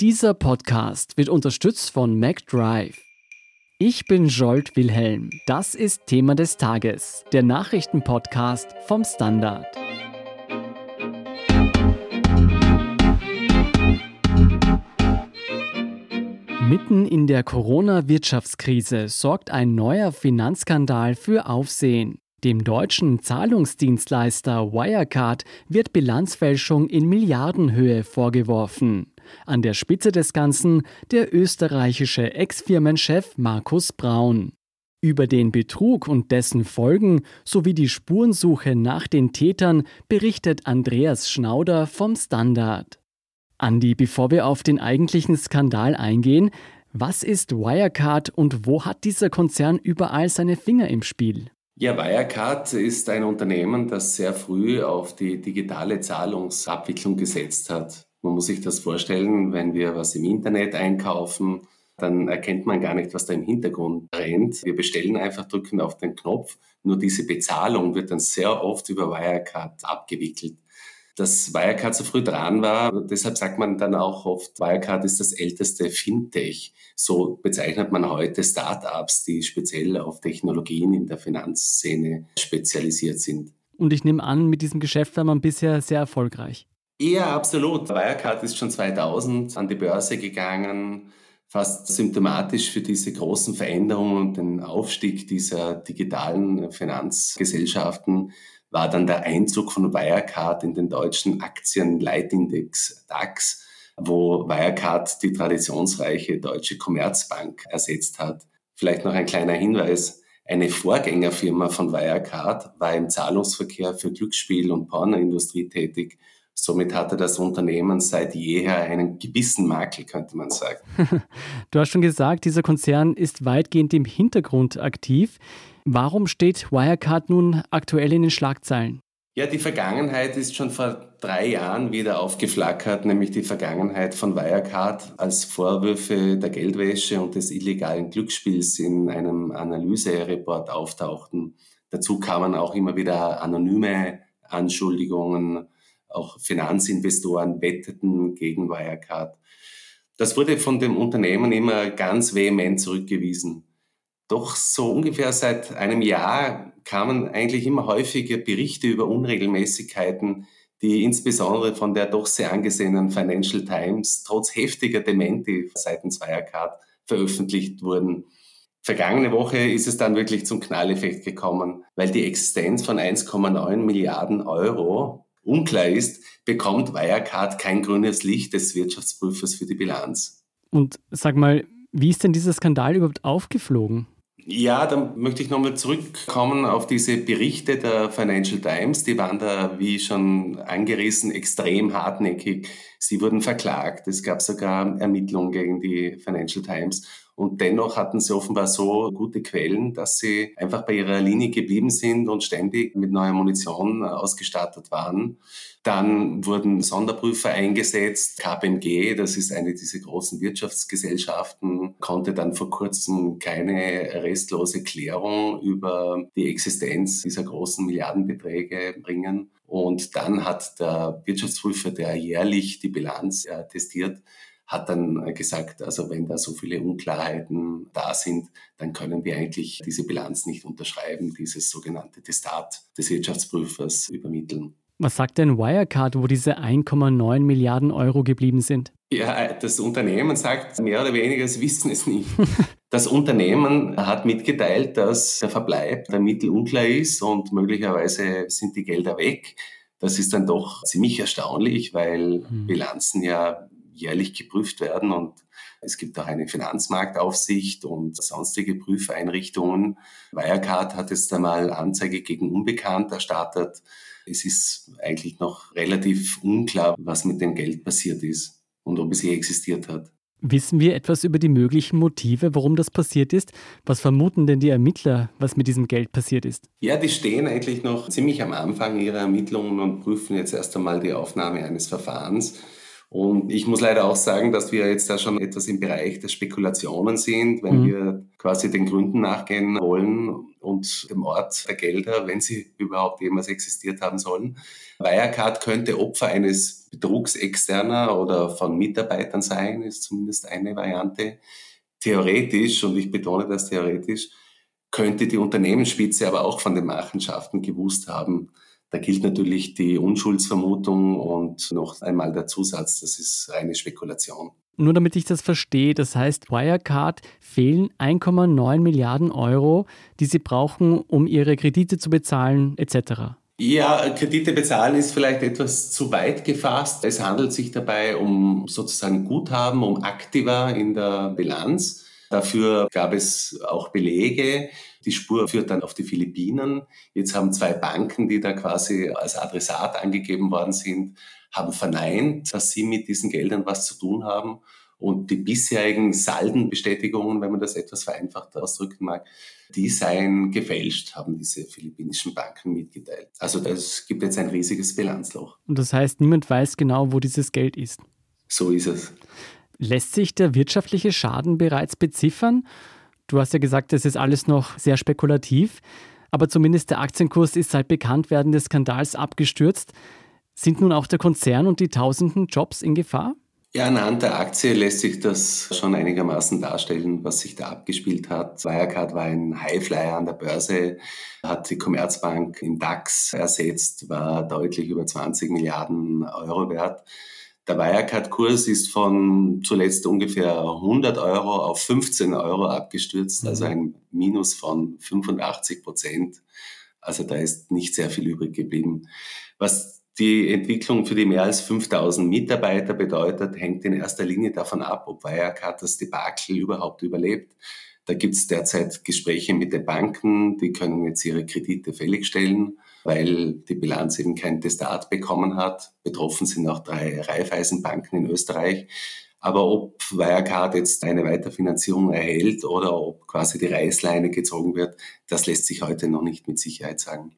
Dieser Podcast wird unterstützt von MacDrive. Ich bin Jolt Wilhelm. Das ist Thema des Tages, der Nachrichtenpodcast vom Standard. Mitten in der Corona-Wirtschaftskrise sorgt ein neuer Finanzskandal für Aufsehen. Dem deutschen Zahlungsdienstleister Wirecard wird Bilanzfälschung in Milliardenhöhe vorgeworfen. An der Spitze des Ganzen der österreichische Ex-Firmenchef Markus Braun. Über den Betrug und dessen Folgen sowie die Spurensuche nach den Tätern berichtet Andreas Schnauder vom Standard. Andi, bevor wir auf den eigentlichen Skandal eingehen, was ist Wirecard und wo hat dieser Konzern überall seine Finger im Spiel? Ja, Wirecard ist ein Unternehmen, das sehr früh auf die digitale Zahlungsabwicklung gesetzt hat. Man muss sich das vorstellen, wenn wir was im Internet einkaufen, dann erkennt man gar nicht, was da im Hintergrund rennt. Wir bestellen einfach, drücken auf den Knopf. Nur diese Bezahlung wird dann sehr oft über Wirecard abgewickelt dass Wirecard so früh dran war. Deshalb sagt man dann auch oft, Wirecard ist das älteste Fintech. So bezeichnet man heute Startups, die speziell auf Technologien in der Finanzszene spezialisiert sind. Und ich nehme an, mit diesem Geschäft war man bisher sehr erfolgreich. Ja, absolut. Wirecard ist schon 2000 an die Börse gegangen, fast symptomatisch für diese großen Veränderungen und den Aufstieg dieser digitalen Finanzgesellschaften war dann der Einzug von Wirecard in den deutschen Aktienleitindex DAX, wo Wirecard die traditionsreiche Deutsche Commerzbank ersetzt hat. Vielleicht noch ein kleiner Hinweis. Eine Vorgängerfirma von Wirecard war im Zahlungsverkehr für Glücksspiel- und Pornoindustrie tätig. Somit hatte das Unternehmen seit jeher einen gewissen Makel, könnte man sagen. du hast schon gesagt, dieser Konzern ist weitgehend im Hintergrund aktiv. Warum steht Wirecard nun aktuell in den Schlagzeilen? Ja, die Vergangenheit ist schon vor drei Jahren wieder aufgeflackert, nämlich die Vergangenheit von Wirecard, als Vorwürfe der Geldwäsche und des illegalen Glücksspiels in einem Analysereport auftauchten. Dazu kamen auch immer wieder anonyme Anschuldigungen, auch Finanzinvestoren wetteten gegen Wirecard. Das wurde von dem Unternehmen immer ganz vehement zurückgewiesen. Doch so ungefähr seit einem Jahr kamen eigentlich immer häufiger Berichte über Unregelmäßigkeiten, die insbesondere von der doch sehr angesehenen Financial Times trotz heftiger Dementi seitens Wirecard veröffentlicht wurden. Vergangene Woche ist es dann wirklich zum Knalleffekt gekommen, weil die Existenz von 1,9 Milliarden Euro unklar ist, bekommt Wirecard kein grünes Licht des Wirtschaftsprüfers für die Bilanz. Und sag mal, wie ist denn dieser Skandal überhaupt aufgeflogen? Ja, dann möchte ich nochmal zurückkommen auf diese Berichte der Financial Times. Die waren da, wie schon angerissen, extrem hartnäckig. Sie wurden verklagt. Es gab sogar Ermittlungen gegen die Financial Times. Und dennoch hatten sie offenbar so gute Quellen, dass sie einfach bei ihrer Linie geblieben sind und ständig mit neuer Munition ausgestattet waren. Dann wurden Sonderprüfer eingesetzt. KPMG, das ist eine dieser großen Wirtschaftsgesellschaften, konnte dann vor kurzem keine restlose Klärung über die Existenz dieser großen Milliardenbeträge bringen. Und dann hat der Wirtschaftsprüfer, der jährlich die Bilanz testiert, hat dann gesagt, also wenn da so viele Unklarheiten da sind, dann können wir eigentlich diese Bilanz nicht unterschreiben, dieses sogenannte Testat des Wirtschaftsprüfers übermitteln. Was sagt denn Wirecard, wo diese 1,9 Milliarden Euro geblieben sind? Ja, das Unternehmen sagt mehr oder weniger, sie wissen es nicht. Das Unternehmen hat mitgeteilt, dass der Verbleib der Mittel unklar ist und möglicherweise sind die Gelder weg. Das ist dann doch ziemlich erstaunlich, weil hm. Bilanzen ja jährlich geprüft werden und es gibt auch eine Finanzmarktaufsicht und sonstige Prüfeinrichtungen. Wirecard hat jetzt einmal Anzeige gegen Unbekannt erstattet. Es ist eigentlich noch relativ unklar, was mit dem Geld passiert ist und ob es je existiert hat. Wissen wir etwas über die möglichen Motive, warum das passiert ist? Was vermuten denn die Ermittler, was mit diesem Geld passiert ist? Ja, die stehen eigentlich noch ziemlich am Anfang ihrer Ermittlungen und prüfen jetzt erst einmal die Aufnahme eines Verfahrens. Und ich muss leider auch sagen, dass wir jetzt da schon etwas im Bereich der Spekulationen sind, wenn mhm. wir quasi den Gründen nachgehen wollen und dem Ort der Gelder, wenn sie überhaupt jemals existiert haben sollen. Wirecard könnte Opfer eines Betrugs externer oder von Mitarbeitern sein, ist zumindest eine Variante. Theoretisch, und ich betone das theoretisch, könnte die Unternehmensspitze aber auch von den Machenschaften gewusst haben. Da gilt natürlich die Unschuldsvermutung und noch einmal der Zusatz, das ist reine Spekulation. Nur damit ich das verstehe, das heißt, Wirecard fehlen 1,9 Milliarden Euro, die sie brauchen, um ihre Kredite zu bezahlen etc. Ja, Kredite bezahlen ist vielleicht etwas zu weit gefasst. Es handelt sich dabei um sozusagen Guthaben, um Aktiva in der Bilanz. Dafür gab es auch Belege. Die Spur führt dann auf die Philippinen. Jetzt haben zwei Banken, die da quasi als Adressat angegeben worden sind, haben verneint, dass sie mit diesen Geldern was zu tun haben. Und die bisherigen Saldenbestätigungen, wenn man das etwas vereinfacht ausdrücken mag, die seien gefälscht, haben diese philippinischen Banken mitgeteilt. Also es gibt jetzt ein riesiges Bilanzloch. Und das heißt, niemand weiß genau, wo dieses Geld ist. So ist es. Lässt sich der wirtschaftliche Schaden bereits beziffern? Du hast ja gesagt, es ist alles noch sehr spekulativ, aber zumindest der Aktienkurs ist seit Bekanntwerden des Skandals abgestürzt. Sind nun auch der Konzern und die tausenden Jobs in Gefahr? Ja, anhand der Aktie lässt sich das schon einigermaßen darstellen, was sich da abgespielt hat. Wirecard war ein Highflyer an der Börse, hat die Commerzbank im DAX ersetzt, war deutlich über 20 Milliarden Euro wert. Der Wirecard-Kurs ist von zuletzt ungefähr 100 Euro auf 15 Euro abgestürzt, also mhm. ein Minus von 85 Prozent. Also da ist nicht sehr viel übrig geblieben. Was die Entwicklung für die mehr als 5000 Mitarbeiter bedeutet, hängt in erster Linie davon ab, ob Wirecard das Debakel überhaupt überlebt. Da gibt es derzeit Gespräche mit den Banken, die können jetzt ihre Kredite fälligstellen weil die Bilanz eben kein Testat bekommen hat. Betroffen sind auch drei Raiffeisenbanken in Österreich. Aber ob Wirecard jetzt eine Weiterfinanzierung erhält oder ob quasi die Reißleine gezogen wird, das lässt sich heute noch nicht mit Sicherheit sagen.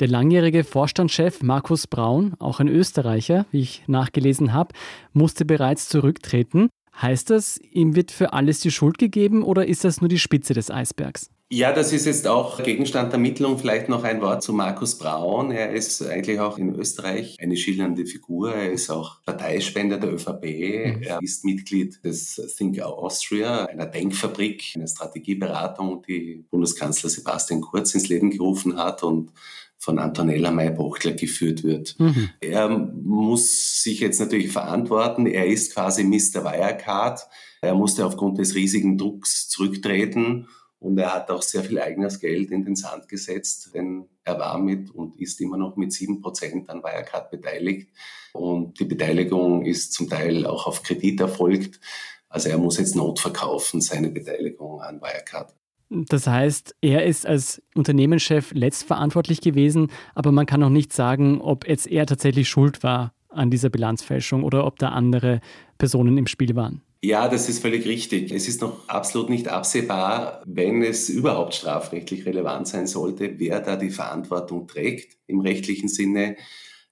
Der langjährige Vorstandschef Markus Braun, auch ein Österreicher, wie ich nachgelesen habe, musste bereits zurücktreten. Heißt das, ihm wird für alles die Schuld gegeben oder ist das nur die Spitze des Eisbergs? Ja, das ist jetzt auch Gegenstand der Ermittlung. Vielleicht noch ein Wort zu Markus Braun. Er ist eigentlich auch in Österreich eine schillernde Figur. Er ist auch Parteispender der ÖVP. Mhm. Er ist Mitglied des Think Austria, einer Denkfabrik, einer Strategieberatung, die Bundeskanzler Sebastian Kurz ins Leben gerufen hat und von Antonella May-Bochtler geführt wird. Mhm. Er muss sich jetzt natürlich verantworten. Er ist quasi Mr. Wirecard. Er musste aufgrund des riesigen Drucks zurücktreten und er hat auch sehr viel eigenes Geld in den Sand gesetzt, denn er war mit und ist immer noch mit sieben Prozent an Wirecard beteiligt. Und die Beteiligung ist zum Teil auch auf Kredit erfolgt. Also er muss jetzt notverkaufen, seine Beteiligung an Wirecard. Das heißt, er ist als Unternehmenschef letztverantwortlich gewesen, aber man kann auch nicht sagen, ob jetzt er tatsächlich schuld war an dieser Bilanzfälschung oder ob da andere Personen im Spiel waren. Ja, das ist völlig richtig. Es ist noch absolut nicht absehbar, wenn es überhaupt strafrechtlich relevant sein sollte, wer da die Verantwortung trägt. Im rechtlichen Sinne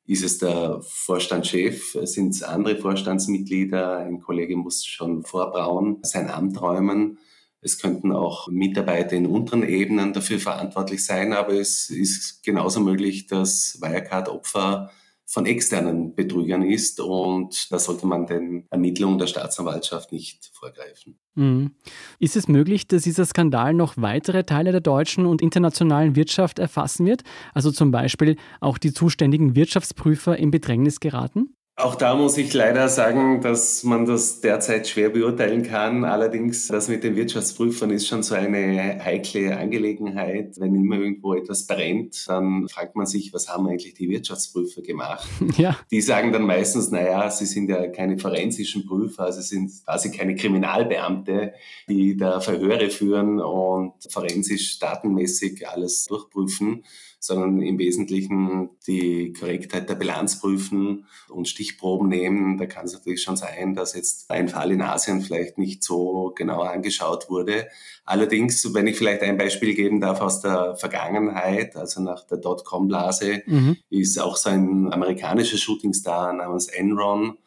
ist es der Vorstandschef, sind es andere Vorstandsmitglieder, ein Kollege muss schon vorbrauen, sein Amt räumen. Es könnten auch Mitarbeiter in unteren Ebenen dafür verantwortlich sein, aber es ist genauso möglich, dass Wirecard-Opfer von externen Betrügern ist und da sollte man den Ermittlungen der Staatsanwaltschaft nicht vorgreifen. Mhm. Ist es möglich, dass dieser Skandal noch weitere Teile der deutschen und internationalen Wirtschaft erfassen wird? Also zum Beispiel auch die zuständigen Wirtschaftsprüfer in Bedrängnis geraten? Auch da muss ich leider sagen, dass man das derzeit schwer beurteilen kann. Allerdings, das mit den Wirtschaftsprüfern ist schon so eine heikle Angelegenheit. Wenn immer irgendwo etwas brennt, dann fragt man sich, was haben eigentlich die Wirtschaftsprüfer gemacht? Ja. Die sagen dann meistens, naja, sie sind ja keine forensischen Prüfer, also sind quasi keine Kriminalbeamte, die da Verhöre führen und forensisch datenmäßig alles durchprüfen sondern im Wesentlichen die Korrektheit der Bilanz prüfen und Stichproben nehmen. Da kann es natürlich schon sein, dass jetzt ein Fall in Asien vielleicht nicht so genau angeschaut wurde. Allerdings, wenn ich vielleicht ein Beispiel geben darf aus der Vergangenheit, also nach der Dotcom-Blase, mhm. ist auch so ein amerikanischer Shootingstar namens Enron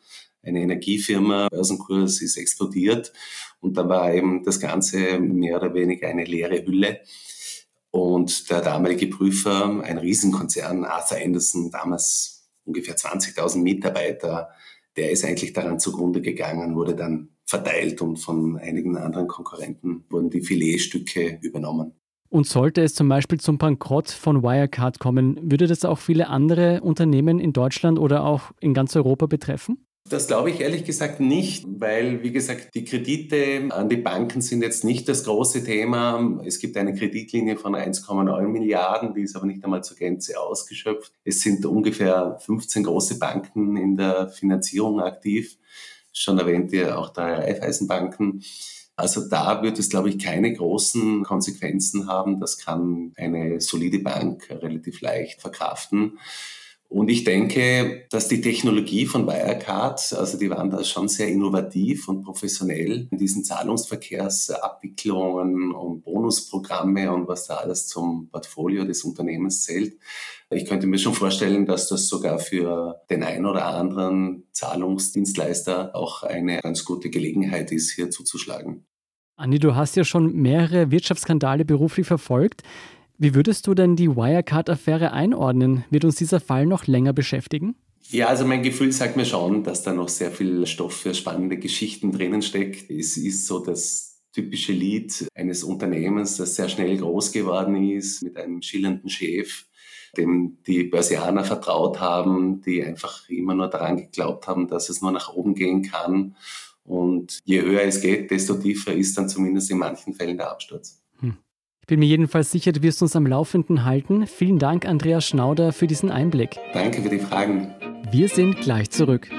eine Energiefirma, Börsenkurs ist explodiert und da war eben das Ganze mehr oder weniger eine leere Hülle. Und der damalige Prüfer, ein Riesenkonzern, Arthur Anderson, damals ungefähr 20.000 Mitarbeiter, der ist eigentlich daran zugrunde gegangen, wurde dann verteilt und von einigen anderen Konkurrenten wurden die Filetstücke übernommen. Und sollte es zum Beispiel zum Bankrott von Wirecard kommen, würde das auch viele andere Unternehmen in Deutschland oder auch in ganz Europa betreffen? Das glaube ich ehrlich gesagt nicht, weil, wie gesagt, die Kredite an die Banken sind jetzt nicht das große Thema. Es gibt eine Kreditlinie von 1,9 Milliarden, die ist aber nicht einmal zur Gänze ausgeschöpft. Es sind ungefähr 15 große Banken in der Finanzierung aktiv. Schon erwähnt ihr auch drei Raiffeisenbanken. Also da wird es, glaube ich, keine großen Konsequenzen haben. Das kann eine solide Bank relativ leicht verkraften. Und ich denke, dass die Technologie von Wirecard, also die waren da schon sehr innovativ und professionell in diesen Zahlungsverkehrsabwicklungen und Bonusprogramme und was da alles zum Portfolio des Unternehmens zählt. Ich könnte mir schon vorstellen, dass das sogar für den einen oder anderen Zahlungsdienstleister auch eine ganz gute Gelegenheit ist, hier zuzuschlagen. Andi, du hast ja schon mehrere Wirtschaftsskandale beruflich verfolgt. Wie würdest du denn die Wirecard-Affäre einordnen? Wird uns dieser Fall noch länger beschäftigen? Ja, also mein Gefühl sagt mir schon, dass da noch sehr viel Stoff für spannende Geschichten drinnen steckt. Es ist so das typische Lied eines Unternehmens, das sehr schnell groß geworden ist, mit einem schillernden Chef, dem die Börsianer vertraut haben, die einfach immer nur daran geglaubt haben, dass es nur nach oben gehen kann. Und je höher es geht, desto tiefer ist dann zumindest in manchen Fällen der Absturz. Ich bin mir jedenfalls sicher, du wirst uns am Laufenden halten. Vielen Dank, Andreas Schnauder, für diesen Einblick. Danke für die Fragen. Wir sind gleich zurück.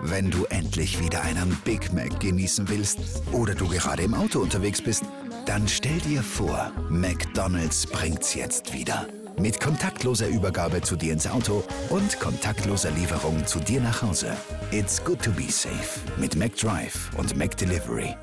Wenn du endlich wieder einen Big Mac genießen willst oder du gerade im Auto unterwegs bist, dann stell dir vor, McDonald's bringt's jetzt wieder. Mit kontaktloser Übergabe zu dir ins Auto und kontaktloser Lieferung zu dir nach Hause. It's good to be safe mit McDrive und McDelivery.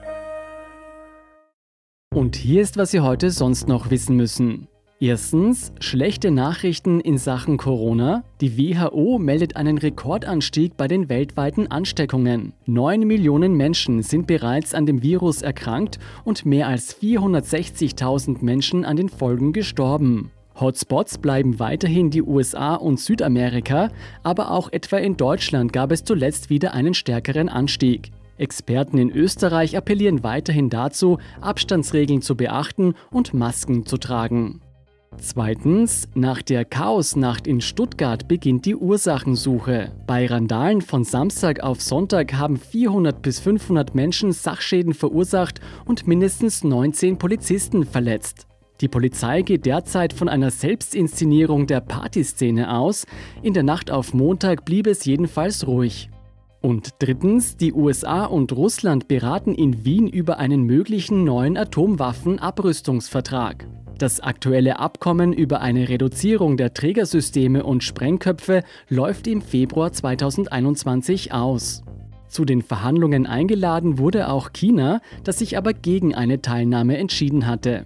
Und hier ist, was Sie heute sonst noch wissen müssen. Erstens, schlechte Nachrichten in Sachen Corona. Die WHO meldet einen Rekordanstieg bei den weltweiten Ansteckungen. 9 Millionen Menschen sind bereits an dem Virus erkrankt und mehr als 460.000 Menschen an den Folgen gestorben. Hotspots bleiben weiterhin die USA und Südamerika, aber auch etwa in Deutschland gab es zuletzt wieder einen stärkeren Anstieg. Experten in Österreich appellieren weiterhin dazu, Abstandsregeln zu beachten und Masken zu tragen. Zweitens, nach der Chaosnacht in Stuttgart beginnt die Ursachensuche. Bei Randalen von Samstag auf Sonntag haben 400 bis 500 Menschen Sachschäden verursacht und mindestens 19 Polizisten verletzt. Die Polizei geht derzeit von einer Selbstinszenierung der Partyszene aus. In der Nacht auf Montag blieb es jedenfalls ruhig. Und drittens, die USA und Russland beraten in Wien über einen möglichen neuen Atomwaffenabrüstungsvertrag. Das aktuelle Abkommen über eine Reduzierung der Trägersysteme und Sprengköpfe läuft im Februar 2021 aus. Zu den Verhandlungen eingeladen wurde auch China, das sich aber gegen eine Teilnahme entschieden hatte.